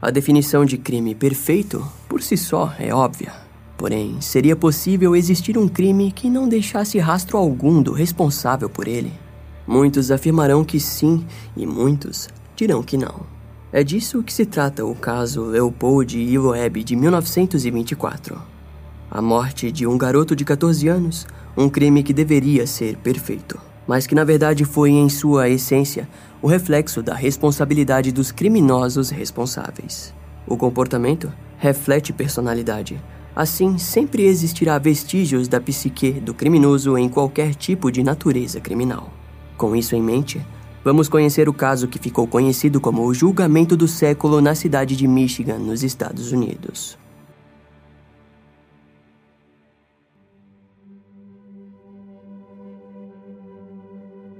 A definição de crime perfeito, por si só, é óbvia. Porém, seria possível existir um crime que não deixasse rastro algum do responsável por ele? Muitos afirmarão que sim, e muitos dirão que não. É disso que se trata o caso Leopold e Loeb de 1924. A morte de um garoto de 14 anos, um crime que deveria ser perfeito, mas que na verdade foi, em sua essência, o reflexo da responsabilidade dos criminosos responsáveis. O comportamento reflete personalidade. Assim, sempre existirá vestígios da psique do criminoso em qualquer tipo de natureza criminal. Com isso em mente, vamos conhecer o caso que ficou conhecido como o julgamento do século na cidade de Michigan, nos Estados Unidos.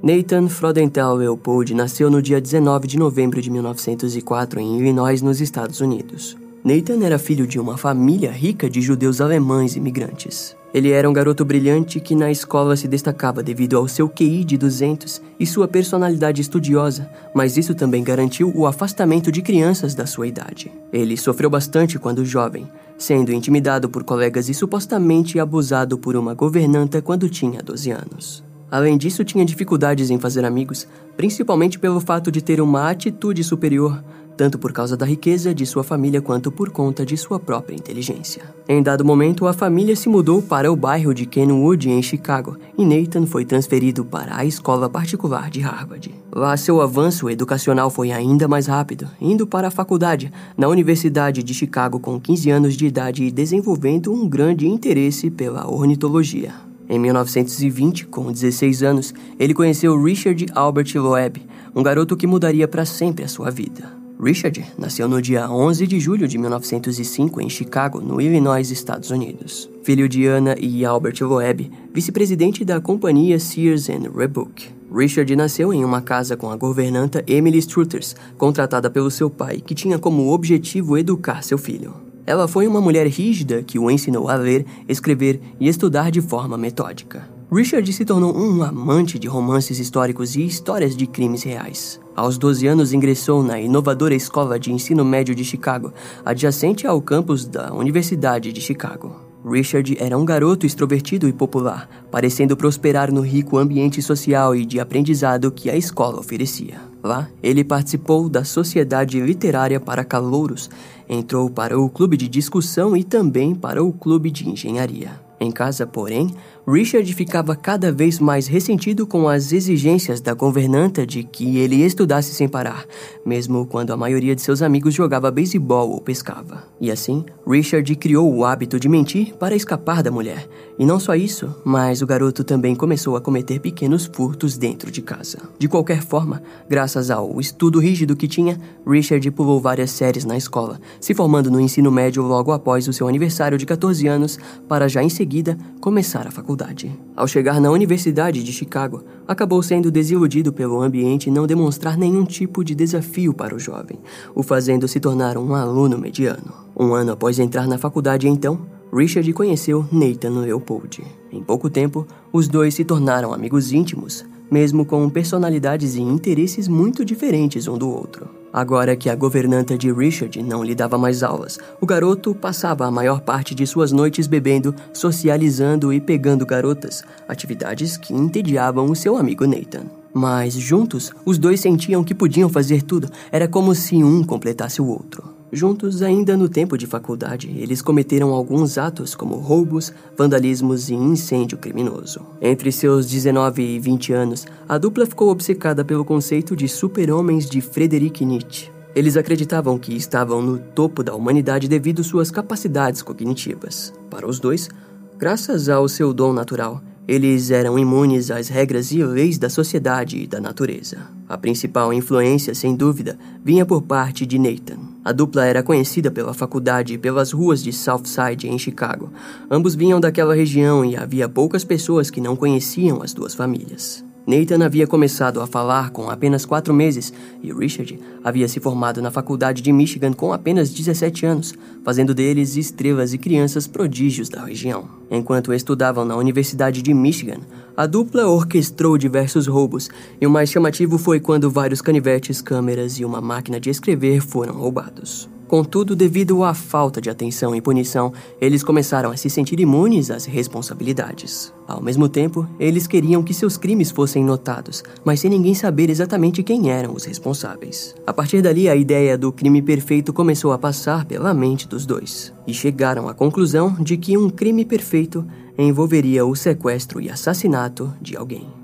Nathan Frodenthal Leopold nasceu no dia 19 de novembro de 1904 em Illinois, nos Estados Unidos. Nathan era filho de uma família rica de judeus alemães imigrantes. Ele era um garoto brilhante que na escola se destacava devido ao seu QI de 200 e sua personalidade estudiosa, mas isso também garantiu o afastamento de crianças da sua idade. Ele sofreu bastante quando jovem, sendo intimidado por colegas e supostamente abusado por uma governanta quando tinha 12 anos. Além disso, tinha dificuldades em fazer amigos, principalmente pelo fato de ter uma atitude superior, tanto por causa da riqueza de sua família quanto por conta de sua própria inteligência. Em dado momento, a família se mudou para o bairro de Kenwood, em Chicago, e Nathan foi transferido para a escola particular de Harvard. Lá, seu avanço educacional foi ainda mais rápido, indo para a faculdade na Universidade de Chicago com 15 anos de idade e desenvolvendo um grande interesse pela ornitologia. Em 1920, com 16 anos, ele conheceu Richard Albert Loeb, um garoto que mudaria para sempre a sua vida. Richard nasceu no dia 11 de julho de 1905 em Chicago, no Illinois, Estados Unidos. Filho de Anna e Albert Loeb, vice-presidente da companhia Sears Roebuck. Richard nasceu em uma casa com a governanta Emily Struthers, contratada pelo seu pai, que tinha como objetivo educar seu filho. Ela foi uma mulher rígida que o ensinou a ler, escrever e estudar de forma metódica. Richard se tornou um amante de romances históricos e histórias de crimes reais. Aos 12 anos, ingressou na inovadora Escola de Ensino Médio de Chicago, adjacente ao campus da Universidade de Chicago. Richard era um garoto extrovertido e popular, parecendo prosperar no rico ambiente social e de aprendizado que a escola oferecia. Lá, ele participou da Sociedade Literária para Calouros, entrou para o clube de discussão e também para o clube de engenharia. Em casa, porém, Richard ficava cada vez mais ressentido com as exigências da governanta de que ele estudasse sem parar, mesmo quando a maioria de seus amigos jogava beisebol ou pescava. E assim, Richard criou o hábito de mentir para escapar da mulher. E não só isso, mas o garoto também começou a cometer pequenos furtos dentro de casa. De qualquer forma, graças ao estudo rígido que tinha, Richard pulou várias séries na escola, se formando no ensino médio logo após o seu aniversário de 14 anos, para já em seguida começar a faculdade. Ao chegar na Universidade de Chicago, acabou sendo desiludido pelo ambiente não demonstrar nenhum tipo de desafio para o jovem, o fazendo se tornar um aluno mediano. Um ano após entrar na faculdade, então, Richard conheceu Nathan Leopold. Em pouco tempo, os dois se tornaram amigos íntimos, mesmo com personalidades e interesses muito diferentes um do outro. Agora que a governanta de Richard não lhe dava mais aulas, o garoto passava a maior parte de suas noites bebendo, socializando e pegando garotas, atividades que entediavam o seu amigo Nathan. Mas juntos, os dois sentiam que podiam fazer tudo, era como se um completasse o outro. Juntos, ainda no tempo de faculdade, eles cometeram alguns atos como roubos, vandalismos e incêndio criminoso. Entre seus 19 e 20 anos, a dupla ficou obcecada pelo conceito de super-homens de Friedrich Nietzsche. Eles acreditavam que estavam no topo da humanidade devido suas capacidades cognitivas. Para os dois, graças ao seu dom natural, eles eram imunes às regras e leis da sociedade e da natureza. A principal influência, sem dúvida, vinha por parte de Nathan. A dupla era conhecida pela faculdade e pelas ruas de Southside, em Chicago. Ambos vinham daquela região e havia poucas pessoas que não conheciam as duas famílias. Nathan havia começado a falar com apenas quatro meses e Richard havia se formado na faculdade de Michigan com apenas 17 anos, fazendo deles estrelas e crianças prodígios da região. Enquanto estudavam na Universidade de Michigan, a dupla orquestrou diversos roubos, e o mais chamativo foi quando vários canivetes, câmeras e uma máquina de escrever foram roubados. Contudo, devido à falta de atenção e punição, eles começaram a se sentir imunes às responsabilidades. Ao mesmo tempo, eles queriam que seus crimes fossem notados, mas sem ninguém saber exatamente quem eram os responsáveis. A partir dali, a ideia do crime perfeito começou a passar pela mente dos dois, e chegaram à conclusão de que um crime perfeito envolveria o sequestro e assassinato de alguém.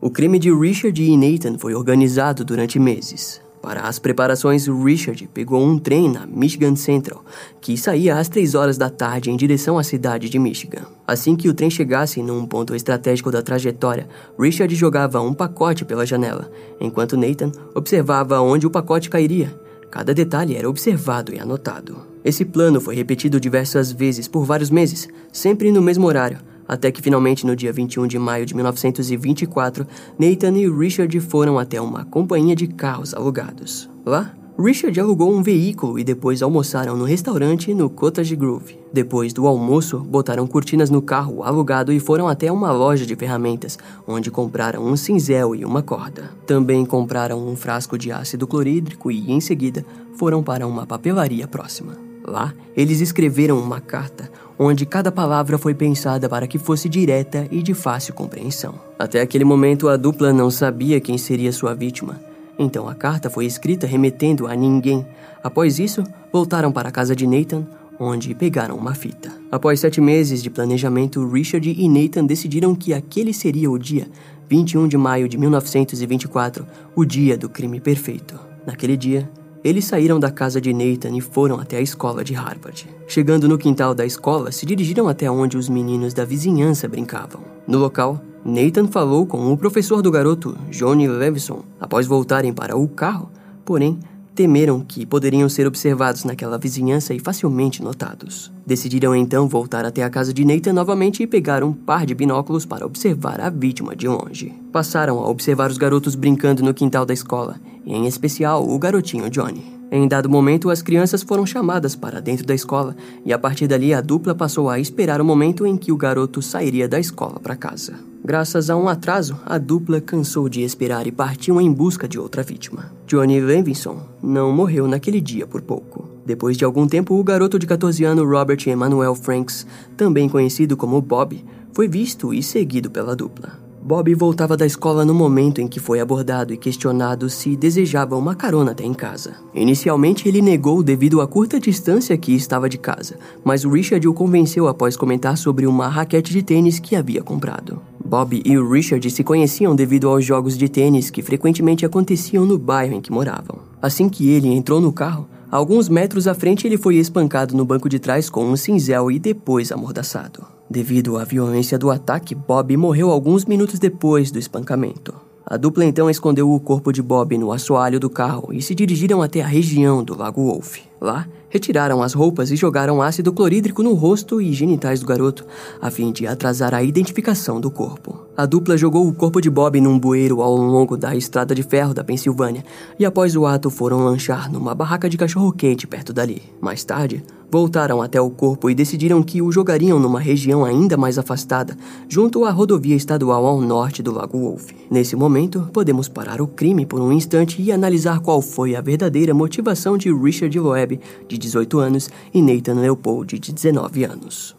O crime de Richard e Nathan foi organizado durante meses. Para as preparações, Richard pegou um trem na Michigan Central, que saía às 3 horas da tarde em direção à cidade de Michigan. Assim que o trem chegasse num ponto estratégico da trajetória, Richard jogava um pacote pela janela, enquanto Nathan observava onde o pacote cairia. Cada detalhe era observado e anotado. Esse plano foi repetido diversas vezes por vários meses, sempre no mesmo horário, até que finalmente no dia 21 de maio de 1924, Nathan e Richard foram até uma companhia de carros alugados. Lá, Richard alugou um veículo e depois almoçaram no restaurante no Cottage Grove. Depois do almoço, botaram cortinas no carro alugado e foram até uma loja de ferramentas, onde compraram um cinzel e uma corda. Também compraram um frasco de ácido clorídrico e, em seguida, foram para uma papelaria próxima. Lá, eles escreveram uma carta onde cada palavra foi pensada para que fosse direta e de fácil compreensão. Até aquele momento, a dupla não sabia quem seria sua vítima. Então a carta foi escrita remetendo a ninguém. Após isso, voltaram para a casa de Nathan, onde pegaram uma fita. Após sete meses de planejamento, Richard e Nathan decidiram que aquele seria o dia, 21 de maio de 1924, o dia do crime perfeito. Naquele dia, eles saíram da casa de Nathan e foram até a escola de Harvard. Chegando no quintal da escola, se dirigiram até onde os meninos da vizinhança brincavam. No local, Nathan falou com o professor do garoto, Johnny Levison, após voltarem para o carro, porém, temeram que poderiam ser observados naquela vizinhança e facilmente notados. Decidiram então voltar até a casa de Nathan novamente e pegar um par de binóculos para observar a vítima de longe. Passaram a observar os garotos brincando no quintal da escola, e em especial o garotinho Johnny. Em dado momento, as crianças foram chamadas para dentro da escola e a partir dali a dupla passou a esperar o momento em que o garoto sairia da escola para casa. Graças a um atraso, a dupla cansou de esperar e partiu em busca de outra vítima. Johnny Levinson não morreu naquele dia por pouco. Depois de algum tempo, o garoto de 14 anos Robert Emmanuel Franks, também conhecido como Bob, foi visto e seguido pela dupla. Bob voltava da escola no momento em que foi abordado e questionado se desejava uma carona até em casa. Inicialmente, ele negou devido à curta distância que estava de casa, mas Richard o convenceu após comentar sobre uma raquete de tênis que havia comprado. Bob e Richard se conheciam devido aos jogos de tênis que frequentemente aconteciam no bairro em que moravam. Assim que ele entrou no carro, alguns metros à frente ele foi espancado no banco de trás com um cinzel e depois amordaçado. Devido à violência do ataque, Bob morreu alguns minutos depois do espancamento. A dupla então escondeu o corpo de Bob no assoalho do carro e se dirigiram até a região do Lago Wolf. Lá, retiraram as roupas e jogaram ácido clorídrico no rosto e genitais do garoto, a fim de atrasar a identificação do corpo. A dupla jogou o corpo de Bob num bueiro ao longo da estrada de ferro da Pensilvânia e após o ato foram lanchar numa barraca de cachorro-quente perto dali. Mais tarde, Voltaram até o corpo e decidiram que o jogariam numa região ainda mais afastada, junto à rodovia estadual ao norte do Lago Wolf. Nesse momento, podemos parar o crime por um instante e analisar qual foi a verdadeira motivação de Richard Loeb, de 18 anos, e Nathan Leopold, de 19 anos.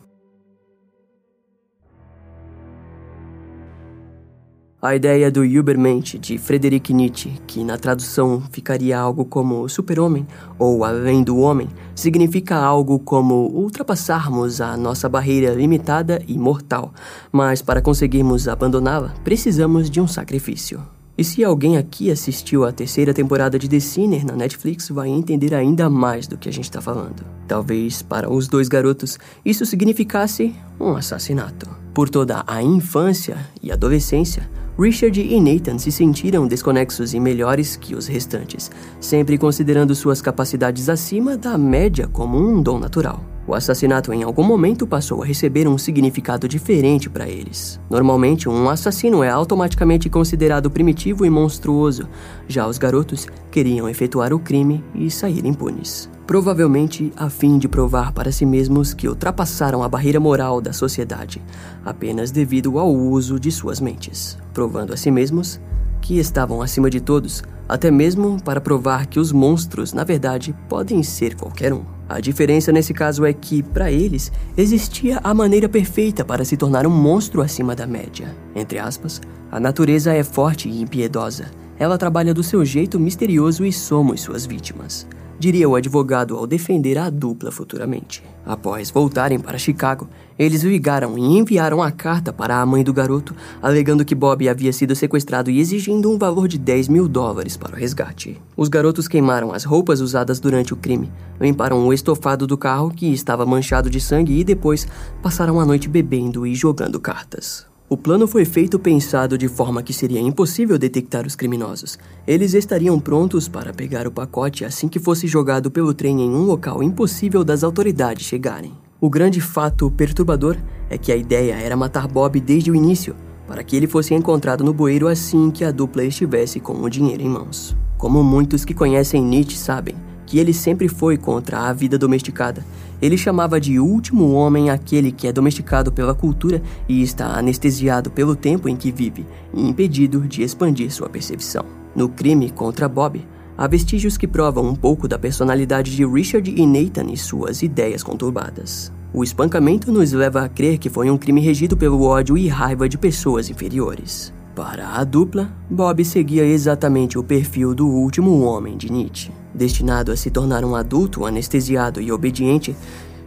A ideia do Übermensch de Friedrich Nietzsche, que na tradução ficaria algo como super-homem ou além do homem, significa algo como ultrapassarmos a nossa barreira limitada e mortal, mas para conseguirmos abandoná-la, precisamos de um sacrifício. E se alguém aqui assistiu à terceira temporada de The Sinner na Netflix, vai entender ainda mais do que a gente está falando. Talvez para os dois garotos isso significasse um assassinato. Por toda a infância e adolescência, Richard e Nathan se sentiram desconexos e melhores que os restantes, sempre considerando suas capacidades acima da média como um dom natural. O assassinato em algum momento passou a receber um significado diferente para eles. Normalmente, um assassino é automaticamente considerado primitivo e monstruoso, já os garotos queriam efetuar o crime e sair impunes provavelmente a fim de provar para si mesmos que ultrapassaram a barreira moral da sociedade, apenas devido ao uso de suas mentes, provando a si mesmos que estavam acima de todos, até mesmo para provar que os monstros, na verdade, podem ser qualquer um. A diferença nesse caso é que, para eles, existia a maneira perfeita para se tornar um monstro acima da média. Entre aspas, a natureza é forte e impiedosa. Ela trabalha do seu jeito misterioso e somos suas vítimas diria o advogado ao defender a dupla futuramente. Após voltarem para Chicago, eles ligaram e enviaram a carta para a mãe do garoto, alegando que Bob havia sido sequestrado e exigindo um valor de 10 mil dólares para o resgate. Os garotos queimaram as roupas usadas durante o crime, limparam o estofado do carro que estava manchado de sangue e depois passaram a noite bebendo e jogando cartas. O plano foi feito pensado de forma que seria impossível detectar os criminosos. Eles estariam prontos para pegar o pacote assim que fosse jogado pelo trem em um local impossível das autoridades chegarem. O grande fato perturbador é que a ideia era matar Bob desde o início, para que ele fosse encontrado no bueiro assim que a dupla estivesse com o dinheiro em mãos. Como muitos que conhecem Nietzsche sabem, que ele sempre foi contra a vida domesticada. Ele chamava de último homem aquele que é domesticado pela cultura e está anestesiado pelo tempo em que vive e impedido de expandir sua percepção. No crime contra Bob, há vestígios que provam um pouco da personalidade de Richard e Nathan e suas ideias conturbadas. O espancamento nos leva a crer que foi um crime regido pelo ódio e raiva de pessoas inferiores. Para a dupla, Bob seguia exatamente o perfil do último homem de Nietzsche. Destinado a se tornar um adulto anestesiado e obediente,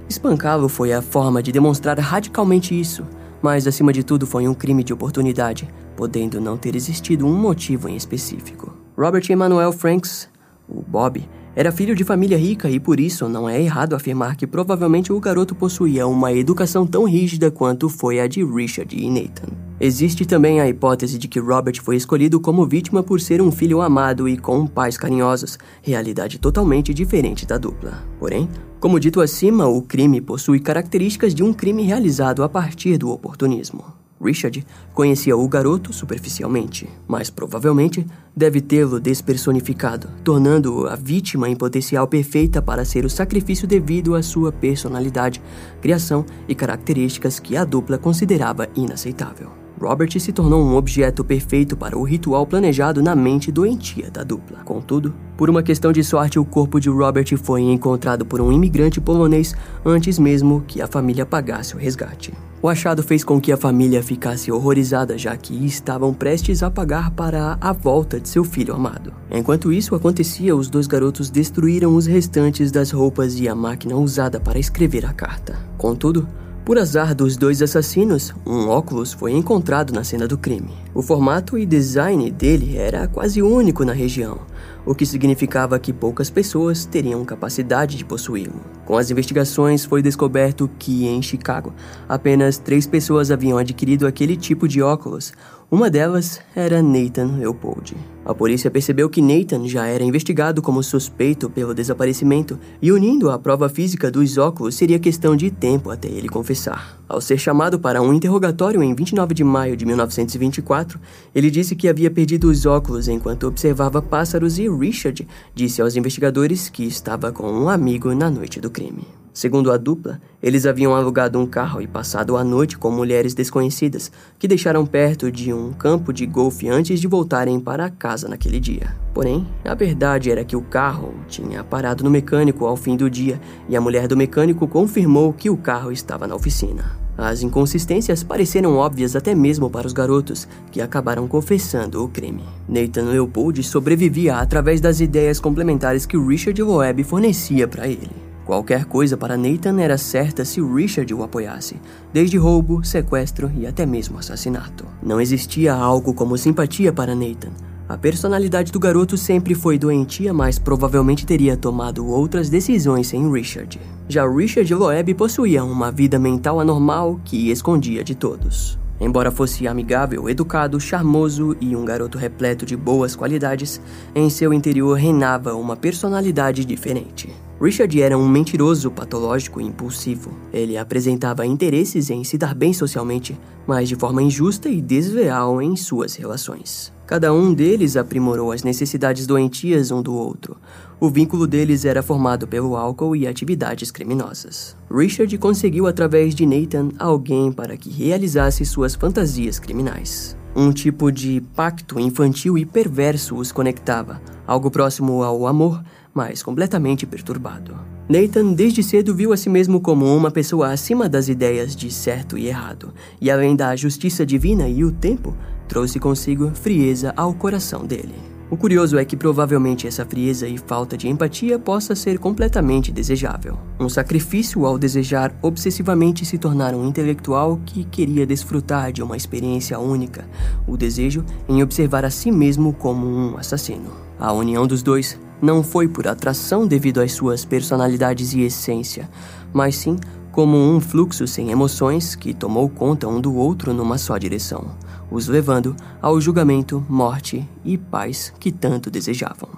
espancá-lo foi a forma de demonstrar radicalmente isso, mas acima de tudo foi um crime de oportunidade, podendo não ter existido um motivo em específico. Robert Emanuel Franks, o Bob, era filho de família rica e por isso não é errado afirmar que provavelmente o garoto possuía uma educação tão rígida quanto foi a de Richard e Nathan. Existe também a hipótese de que Robert foi escolhido como vítima por ser um filho amado e com pais carinhosos, realidade totalmente diferente da dupla. Porém, como dito acima, o crime possui características de um crime realizado a partir do oportunismo. Richard conhecia o garoto superficialmente, mas provavelmente deve tê-lo despersonificado, tornando-o a vítima em potencial perfeita para ser o sacrifício devido à sua personalidade, criação e características que a dupla considerava inaceitável. Robert se tornou um objeto perfeito para o ritual planejado na mente doentia da dupla. Contudo, por uma questão de sorte, o corpo de Robert foi encontrado por um imigrante polonês antes mesmo que a família pagasse o resgate. O achado fez com que a família ficasse horrorizada, já que estavam prestes a pagar para a volta de seu filho amado. Enquanto isso acontecia, os dois garotos destruíram os restantes das roupas e a máquina usada para escrever a carta. Contudo, por azar dos dois assassinos, um óculos foi encontrado na cena do crime. O formato e design dele era quase único na região, o que significava que poucas pessoas teriam capacidade de possuí-lo. Com as investigações, foi descoberto que, em Chicago, apenas três pessoas haviam adquirido aquele tipo de óculos, uma delas era Nathan Leopold. A polícia percebeu que Nathan já era investigado como suspeito pelo desaparecimento e, unindo a prova física dos óculos, seria questão de tempo até ele confessar. Ao ser chamado para um interrogatório em 29 de maio de 1924, ele disse que havia perdido os óculos enquanto observava pássaros e Richard disse aos investigadores que estava com um amigo na noite do crime. Segundo a dupla, eles haviam alugado um carro e passado a noite com mulheres desconhecidas que deixaram perto de um campo de golfe antes de voltarem para casa naquele dia. Porém, a verdade era que o carro tinha parado no mecânico ao fim do dia e a mulher do mecânico confirmou que o carro estava na oficina. As inconsistências pareceram óbvias até mesmo para os garotos, que acabaram confessando o crime. Nathan Leopold sobrevivia através das ideias complementares que Richard Loeb fornecia para ele. Qualquer coisa para Nathan era certa se Richard o apoiasse, desde roubo, sequestro e até mesmo assassinato. Não existia algo como simpatia para Nathan. A personalidade do garoto sempre foi doentia, mas provavelmente teria tomado outras decisões sem Richard. Já Richard Loeb possuía uma vida mental anormal que escondia de todos. Embora fosse amigável, educado, charmoso e um garoto repleto de boas qualidades, em seu interior reinava uma personalidade diferente. Richard era um mentiroso patológico e impulsivo. Ele apresentava interesses em se dar bem socialmente, mas de forma injusta e desleal em suas relações. Cada um deles aprimorou as necessidades doentias um do outro. O vínculo deles era formado pelo álcool e atividades criminosas. Richard conseguiu através de Nathan alguém para que realizasse suas fantasias criminais. Um tipo de pacto infantil e perverso os conectava, algo próximo ao amor, mas completamente perturbado. Nathan desde cedo viu a si mesmo como uma pessoa acima das ideias de certo e errado, e além da justiça divina e o tempo, trouxe consigo frieza ao coração dele. O curioso é que provavelmente essa frieza e falta de empatia possa ser completamente desejável. Um sacrifício ao desejar obsessivamente se tornar um intelectual que queria desfrutar de uma experiência única, o desejo em observar a si mesmo como um assassino. A união dos dois não foi por atração devido às suas personalidades e essência, mas sim como um fluxo sem emoções que tomou conta um do outro numa só direção, os levando ao julgamento, morte e paz que tanto desejavam.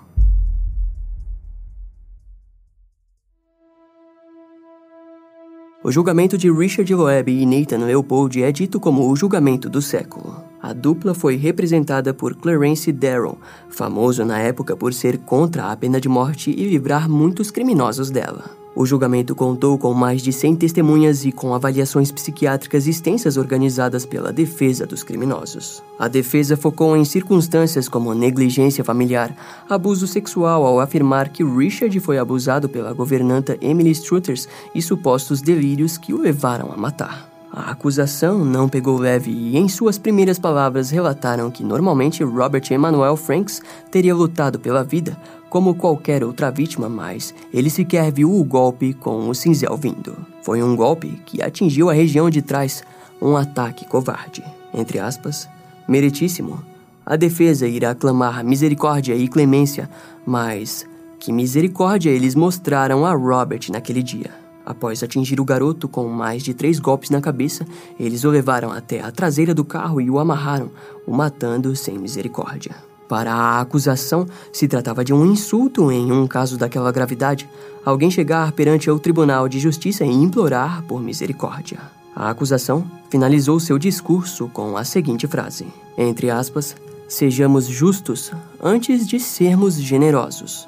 O julgamento de Richard Loeb e Nathan Leopold é dito como o julgamento do século. A dupla foi representada por Clarence Darrow, famoso na época por ser contra a pena de morte e livrar muitos criminosos dela. O julgamento contou com mais de 100 testemunhas e com avaliações psiquiátricas extensas organizadas pela defesa dos criminosos. A defesa focou em circunstâncias como negligência familiar, abuso sexual ao afirmar que Richard foi abusado pela governanta Emily Struthers e supostos delírios que o levaram a matar. A acusação não pegou leve e, em suas primeiras palavras, relataram que normalmente Robert Emmanuel Franks teria lutado pela vida, como qualquer outra vítima, mas ele sequer viu o golpe com o cinzel vindo. Foi um golpe que atingiu a região de trás, um ataque covarde. Entre aspas, meritíssimo. A defesa irá clamar misericórdia e clemência, mas que misericórdia eles mostraram a Robert naquele dia. Após atingir o garoto com mais de três golpes na cabeça, eles o levaram até a traseira do carro e o amarraram, o matando sem misericórdia. Para a acusação, se tratava de um insulto em um caso daquela gravidade, alguém chegar perante o Tribunal de Justiça e implorar por misericórdia. A acusação finalizou seu discurso com a seguinte frase: entre aspas, sejamos justos antes de sermos generosos.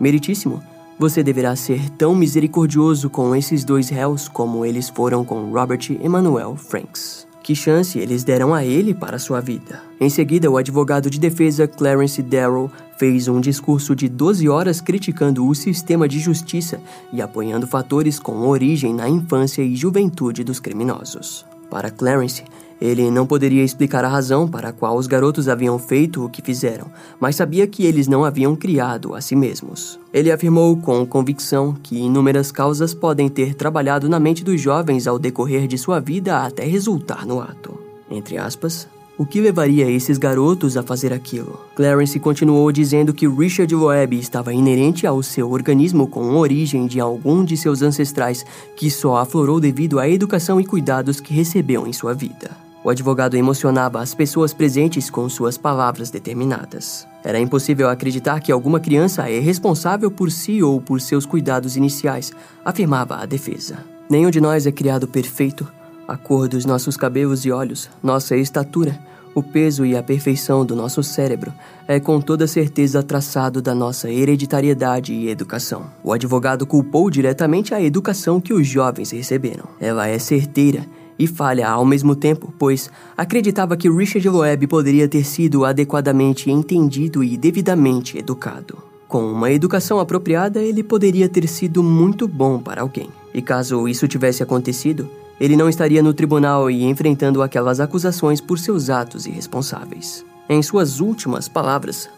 Meritíssimo, você deverá ser tão misericordioso com esses dois réus como eles foram com Robert Emmanuel Franks. Que chance eles deram a ele para sua vida? Em seguida, o advogado de defesa Clarence Darrow fez um discurso de 12 horas criticando o sistema de justiça e apoiando fatores com origem na infância e juventude dos criminosos. Para Clarence, ele não poderia explicar a razão para a qual os garotos haviam feito o que fizeram, mas sabia que eles não haviam criado a si mesmos. Ele afirmou com convicção que inúmeras causas podem ter trabalhado na mente dos jovens ao decorrer de sua vida até resultar no ato. Entre aspas, o que levaria esses garotos a fazer aquilo? Clarence continuou dizendo que Richard Loeb estava inerente ao seu organismo com origem de algum de seus ancestrais que só aflorou devido à educação e cuidados que recebeu em sua vida. O advogado emocionava as pessoas presentes com suas palavras determinadas. Era impossível acreditar que alguma criança é responsável por si ou por seus cuidados iniciais, afirmava a defesa. Nenhum de nós é criado perfeito. A cor dos nossos cabelos e olhos, nossa estatura, o peso e a perfeição do nosso cérebro é com toda certeza traçado da nossa hereditariedade e educação. O advogado culpou diretamente a educação que os jovens receberam. Ela é certeira e falha ao mesmo tempo, pois acreditava que Richard Loeb poderia ter sido adequadamente entendido e devidamente educado. Com uma educação apropriada, ele poderia ter sido muito bom para alguém. E caso isso tivesse acontecido, ele não estaria no tribunal e enfrentando aquelas acusações por seus atos irresponsáveis. Em suas últimas palavras,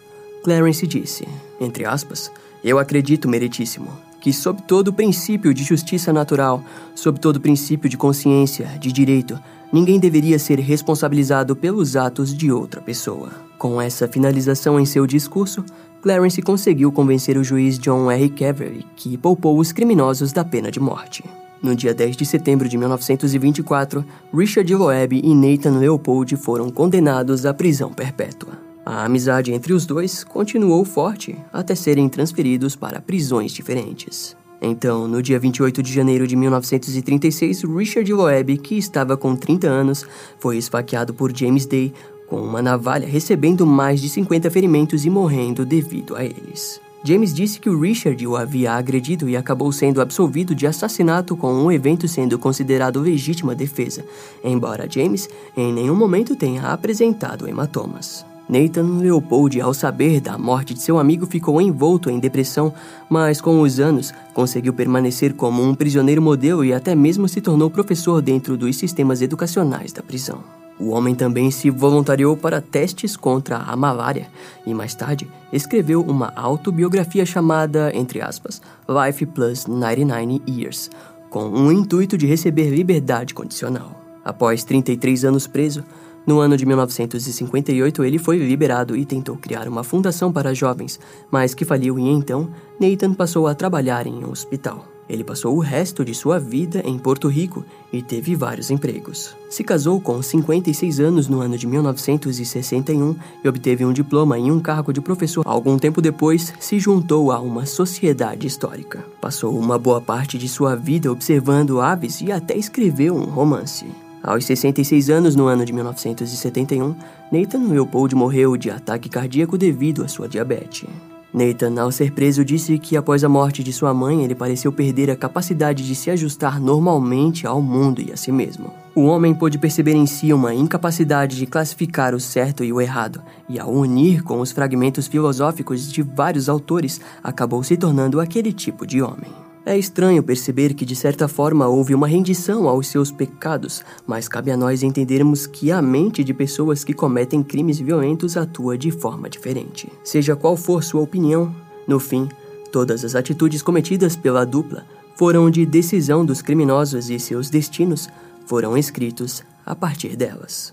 Clarence disse, entre aspas, Eu acredito, meritíssimo, que, sob todo princípio de justiça natural, sob todo princípio de consciência, de direito, ninguém deveria ser responsabilizado pelos atos de outra pessoa. Com essa finalização em seu discurso, Clarence conseguiu convencer o juiz John R. Cavery que poupou os criminosos da pena de morte. No dia 10 de setembro de 1924, Richard Loeb e Nathan Leopold foram condenados à prisão perpétua. A amizade entre os dois continuou forte até serem transferidos para prisões diferentes. Então, no dia 28 de janeiro de 1936, Richard Loeb, que estava com 30 anos, foi esfaqueado por James Day com uma navalha, recebendo mais de 50 ferimentos e morrendo devido a eles. James disse que o Richard o havia agredido e acabou sendo absolvido de assassinato com um evento sendo considerado legítima defesa, embora James em nenhum momento tenha apresentado hematomas. Nathan Leopold, ao saber da morte de seu amigo, ficou envolto em depressão, mas com os anos conseguiu permanecer como um prisioneiro modelo e até mesmo se tornou professor dentro dos sistemas educacionais da prisão. O homem também se voluntariou para testes contra a malária e mais tarde escreveu uma autobiografia chamada, entre aspas, Life Plus 99 Years, com o intuito de receber liberdade condicional. Após 33 anos preso, no ano de 1958 ele foi liberado e tentou criar uma fundação para jovens, mas que faliu e então Nathan passou a trabalhar em um hospital. Ele passou o resto de sua vida em Porto Rico e teve vários empregos. Se casou com 56 anos no ano de 1961 e obteve um diploma em um cargo de professor. Algum tempo depois, se juntou a uma sociedade histórica. Passou uma boa parte de sua vida observando aves e até escreveu um romance. Aos 66 anos, no ano de 1971, Nathan Leopold morreu de ataque cardíaco devido à sua diabetes. Nathan, ao ser preso, disse que após a morte de sua mãe, ele pareceu perder a capacidade de se ajustar normalmente ao mundo e a si mesmo. O homem pôde perceber em si uma incapacidade de classificar o certo e o errado, e ao unir com os fragmentos filosóficos de vários autores, acabou se tornando aquele tipo de homem. É estranho perceber que, de certa forma, houve uma rendição aos seus pecados, mas cabe a nós entendermos que a mente de pessoas que cometem crimes violentos atua de forma diferente. Seja qual for sua opinião, no fim, todas as atitudes cometidas pela dupla foram de decisão dos criminosos e seus destinos foram escritos a partir delas.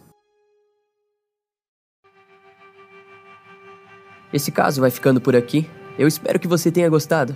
Esse caso vai ficando por aqui. Eu espero que você tenha gostado.